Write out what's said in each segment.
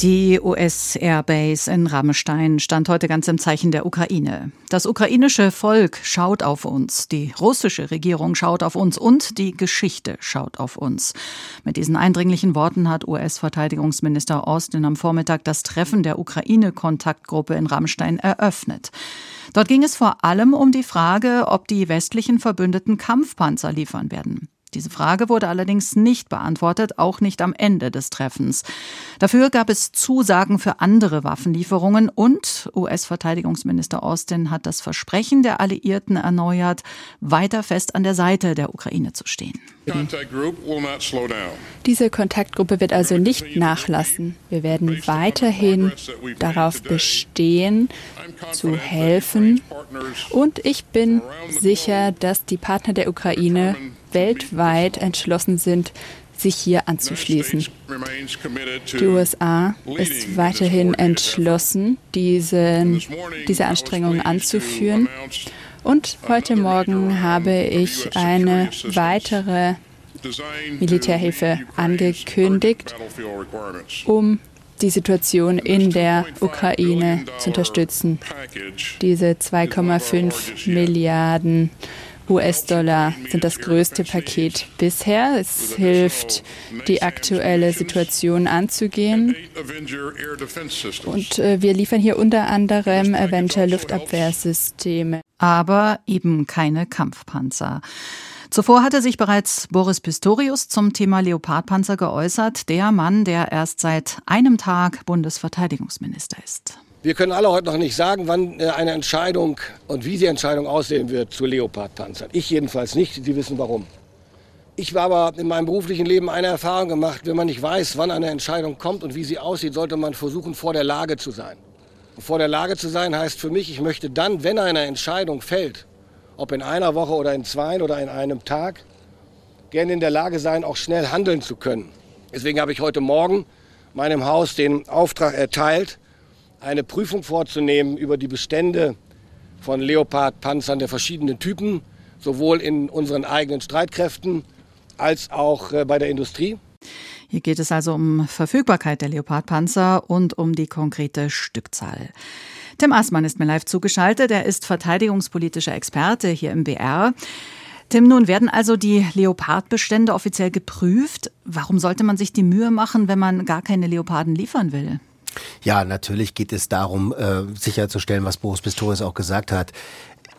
Die US-Airbase in Rammstein stand heute ganz im Zeichen der Ukraine. Das ukrainische Volk schaut auf uns, die russische Regierung schaut auf uns und die Geschichte schaut auf uns. Mit diesen eindringlichen Worten hat US-Verteidigungsminister Austin am Vormittag das Treffen der Ukraine-Kontaktgruppe in Rammstein eröffnet. Dort ging es vor allem um die Frage, ob die westlichen Verbündeten Kampfpanzer liefern werden. Diese Frage wurde allerdings nicht beantwortet, auch nicht am Ende des Treffens. Dafür gab es Zusagen für andere Waffenlieferungen und US-Verteidigungsminister Austin hat das Versprechen der Alliierten erneuert, weiter fest an der Seite der Ukraine zu stehen. Diese Kontaktgruppe wird also nicht nachlassen. Wir werden weiterhin darauf bestehen, zu helfen. Und ich bin sicher, dass die Partner der Ukraine weltweit entschlossen sind, sich hier anzuschließen. Die USA ist weiterhin entschlossen, diese, diese Anstrengungen anzuführen. Und heute Morgen habe ich eine weitere Militärhilfe angekündigt, um die Situation in der Ukraine zu unterstützen. Diese 2,5 Milliarden US-Dollar sind das größte Paket bisher. Es hilft, die aktuelle Situation anzugehen. Und äh, wir liefern hier unter anderem Avenger Luftabwehrsysteme. Aber eben keine Kampfpanzer. Zuvor hatte sich bereits Boris Pistorius zum Thema Leopardpanzer geäußert, der Mann, der erst seit einem Tag Bundesverteidigungsminister ist. Wir können alle heute noch nicht sagen, wann äh, eine Entscheidung und wie die Entscheidung aussehen wird zu Leopardpanzern. Ich jedenfalls nicht. Sie wissen warum. Ich habe aber in meinem beruflichen Leben eine Erfahrung gemacht. Wenn man nicht weiß, wann eine Entscheidung kommt und wie sie aussieht, sollte man versuchen, vor der Lage zu sein. Und vor der Lage zu sein heißt für mich, ich möchte dann, wenn eine Entscheidung fällt, ob in einer Woche oder in zwei oder in einem Tag, gerne in der Lage sein, auch schnell handeln zu können. Deswegen habe ich heute Morgen meinem Haus den Auftrag erteilt, eine Prüfung vorzunehmen über die Bestände von Leopard-Panzern der verschiedenen Typen, sowohl in unseren eigenen Streitkräften als auch äh, bei der Industrie. Hier geht es also um Verfügbarkeit der Leopardpanzer und um die konkrete Stückzahl. Tim Aßmann ist mir live zugeschaltet. Er ist verteidigungspolitischer Experte hier im BR. Tim, nun werden also die Leopardbestände offiziell geprüft. Warum sollte man sich die Mühe machen, wenn man gar keine Leoparden liefern will? Ja, natürlich geht es darum, äh, sicherzustellen, was Boris Pistorius auch gesagt hat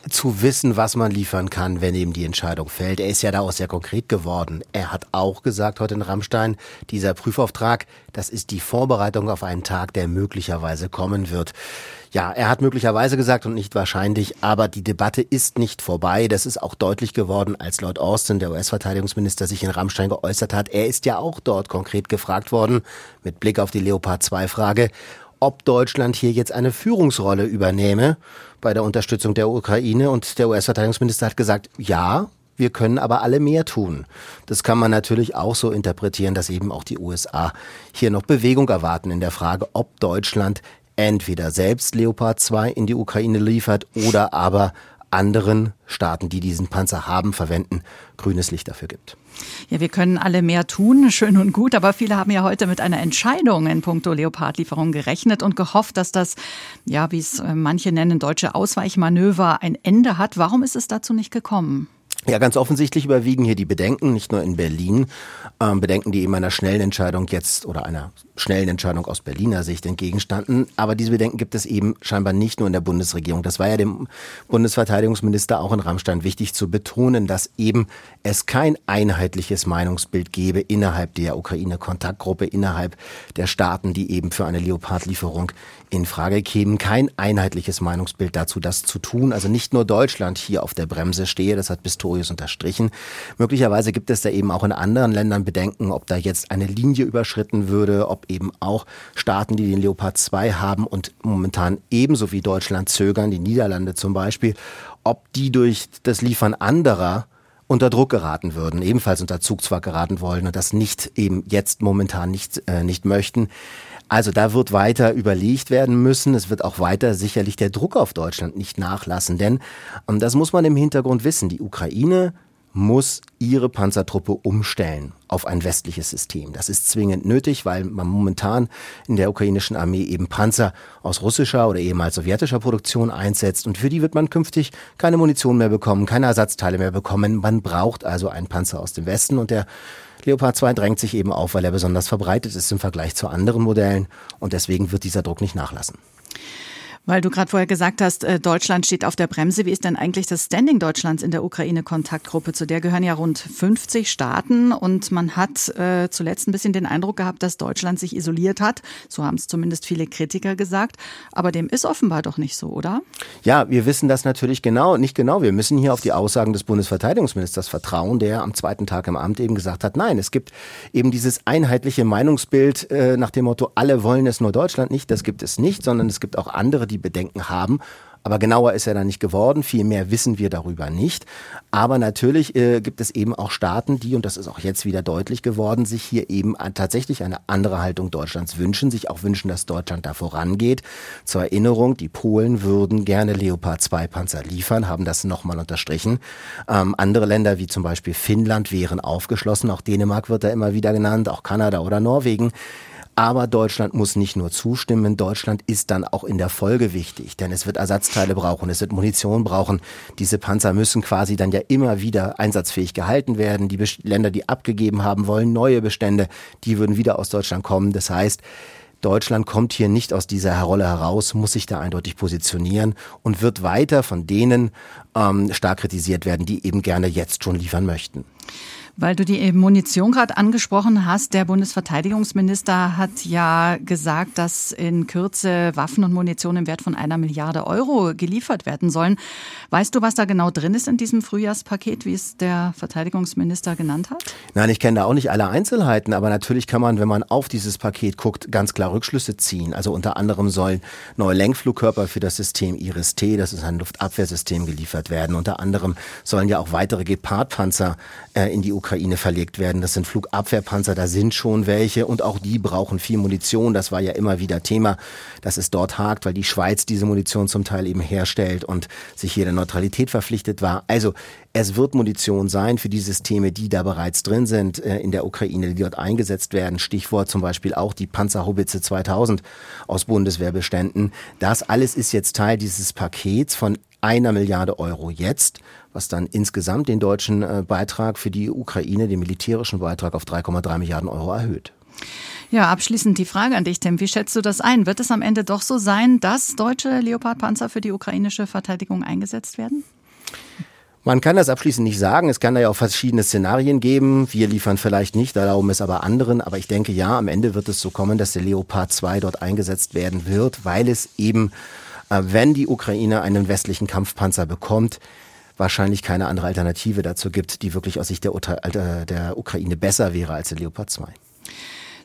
zu wissen, was man liefern kann, wenn eben die Entscheidung fällt. Er ist ja daraus sehr konkret geworden. Er hat auch gesagt heute in Rammstein, dieser Prüfauftrag, das ist die Vorbereitung auf einen Tag, der möglicherweise kommen wird. Ja, er hat möglicherweise gesagt und nicht wahrscheinlich, aber die Debatte ist nicht vorbei. Das ist auch deutlich geworden, als Lord Austin, der US-Verteidigungsminister, sich in Rammstein geäußert hat. Er ist ja auch dort konkret gefragt worden, mit Blick auf die Leopard 2-Frage, ob Deutschland hier jetzt eine Führungsrolle übernehme bei der Unterstützung der Ukraine. Und der US-Verteidigungsminister hat gesagt, ja, wir können aber alle mehr tun. Das kann man natürlich auch so interpretieren, dass eben auch die USA hier noch Bewegung erwarten in der Frage, ob Deutschland entweder selbst Leopard 2 in die Ukraine liefert oder aber anderen Staaten, die diesen Panzer haben, verwenden, grünes Licht dafür gibt. Ja, wir können alle mehr tun, schön und gut, aber viele haben ja heute mit einer Entscheidung in puncto Leopardlieferung gerechnet und gehofft, dass das, ja, wie es äh, manche nennen, deutsche Ausweichmanöver ein Ende hat. Warum ist es dazu nicht gekommen? Ja, ganz offensichtlich überwiegen hier die Bedenken, nicht nur in Berlin, ähm, Bedenken, die eben einer schnellen Entscheidung jetzt oder einer schnellen Entscheidung aus Berliner Sicht entgegenstanden. Aber diese Bedenken gibt es eben scheinbar nicht nur in der Bundesregierung. Das war ja dem Bundesverteidigungsminister auch in Rammstein wichtig zu betonen, dass eben es kein einheitliches Meinungsbild gebe innerhalb der Ukraine-Kontaktgruppe, innerhalb der Staaten, die eben für eine Leopardlieferung in Frage kämen. Kein einheitliches Meinungsbild dazu, das zu tun. Also nicht nur Deutschland hier auf der Bremse stehe, das hat Pistorius unterstrichen. Möglicherweise gibt es da eben auch in anderen Ländern Bedenken, ob da jetzt eine Linie überschritten würde, ob eben auch Staaten, die den Leopard 2 haben und momentan ebenso wie Deutschland zögern, die Niederlande zum Beispiel, ob die durch das Liefern anderer unter Druck geraten würden, ebenfalls unter Zugzwang geraten wollen und das nicht eben jetzt momentan nicht, äh, nicht möchten. Also da wird weiter überlegt werden müssen. Es wird auch weiter sicherlich der Druck auf Deutschland nicht nachlassen. Denn, ähm, das muss man im Hintergrund wissen, die Ukraine muss ihre Panzertruppe umstellen auf ein westliches System. Das ist zwingend nötig, weil man momentan in der ukrainischen Armee eben Panzer aus russischer oder ehemals sowjetischer Produktion einsetzt und für die wird man künftig keine Munition mehr bekommen, keine Ersatzteile mehr bekommen. Man braucht also einen Panzer aus dem Westen und der Leopard 2 drängt sich eben auf, weil er besonders verbreitet ist im Vergleich zu anderen Modellen und deswegen wird dieser Druck nicht nachlassen. Weil du gerade vorher gesagt hast, äh, Deutschland steht auf der Bremse. Wie ist denn eigentlich das Standing Deutschlands in der Ukraine-Kontaktgruppe? Zu der gehören ja rund 50 Staaten und man hat äh, zuletzt ein bisschen den Eindruck gehabt, dass Deutschland sich isoliert hat. So haben es zumindest viele Kritiker gesagt. Aber dem ist offenbar doch nicht so, oder? Ja, wir wissen das natürlich genau, nicht genau. Wir müssen hier auf die Aussagen des Bundesverteidigungsministers vertrauen, der am zweiten Tag im Amt eben gesagt hat, nein, es gibt eben dieses einheitliche Meinungsbild äh, nach dem Motto, alle wollen es nur Deutschland nicht. Das gibt es nicht, sondern es gibt auch andere, die Bedenken haben. Aber genauer ist er da nicht geworden. Viel mehr wissen wir darüber nicht. Aber natürlich äh, gibt es eben auch Staaten, die, und das ist auch jetzt wieder deutlich geworden, sich hier eben tatsächlich eine andere Haltung Deutschlands wünschen, sich auch wünschen, dass Deutschland da vorangeht. Zur Erinnerung, die Polen würden gerne Leopard 2 Panzer liefern, haben das nochmal unterstrichen. Ähm, andere Länder wie zum Beispiel Finnland wären aufgeschlossen. Auch Dänemark wird da immer wieder genannt, auch Kanada oder Norwegen. Aber Deutschland muss nicht nur zustimmen, Deutschland ist dann auch in der Folge wichtig, denn es wird Ersatzteile brauchen, es wird Munition brauchen. Diese Panzer müssen quasi dann ja immer wieder einsatzfähig gehalten werden. Die Länder, die abgegeben haben wollen, neue Bestände, die würden wieder aus Deutschland kommen. Das heißt, Deutschland kommt hier nicht aus dieser Rolle heraus, muss sich da eindeutig positionieren und wird weiter von denen ähm, stark kritisiert werden, die eben gerne jetzt schon liefern möchten. Weil du die Munition gerade angesprochen hast, der Bundesverteidigungsminister hat ja gesagt, dass in Kürze Waffen und Munition im Wert von einer Milliarde Euro geliefert werden sollen. Weißt du, was da genau drin ist in diesem Frühjahrspaket, wie es der Verteidigungsminister genannt hat? Nein, ich kenne da auch nicht alle Einzelheiten, aber natürlich kann man, wenn man auf dieses Paket guckt, ganz klar Rückschlüsse ziehen. Also unter anderem sollen neue Lenkflugkörper für das System Iris-T, das ist ein Luftabwehrsystem, geliefert werden. Unter anderem sollen ja auch weitere Gepard-Panzer äh, in die Ukraine Ukraine verlegt werden. Das sind Flugabwehrpanzer, da sind schon welche und auch die brauchen viel Munition. Das war ja immer wieder Thema, dass es dort hakt, weil die Schweiz diese Munition zum Teil eben herstellt und sich hier der Neutralität verpflichtet war. Also es wird Munition sein für die Systeme, die da bereits drin sind äh, in der Ukraine, die dort eingesetzt werden. Stichwort zum Beispiel auch die Panzerhaubitze 2000 aus Bundeswehrbeständen. Das alles ist jetzt Teil dieses Pakets von einer Milliarde Euro jetzt, was dann insgesamt den deutschen äh, Beitrag für die Ukraine, den militärischen Beitrag auf 3,3 Milliarden Euro erhöht. Ja, abschließend die Frage an dich, Tim. Wie schätzt du das ein? Wird es am Ende doch so sein, dass deutsche Leopardpanzer für die ukrainische Verteidigung eingesetzt werden? Man kann das abschließend nicht sagen. Es kann da ja auch verschiedene Szenarien geben. Wir liefern vielleicht nicht, erlauben es aber anderen. Aber ich denke, ja, am Ende wird es so kommen, dass der Leopard 2 dort eingesetzt werden wird, weil es eben wenn die Ukraine einen westlichen Kampfpanzer bekommt, wahrscheinlich keine andere Alternative dazu gibt, die wirklich aus Sicht der, der Ukraine besser wäre als der Leopard 2.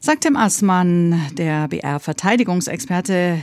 Sagt Tim Assmann, der BR-Verteidigungsexperte,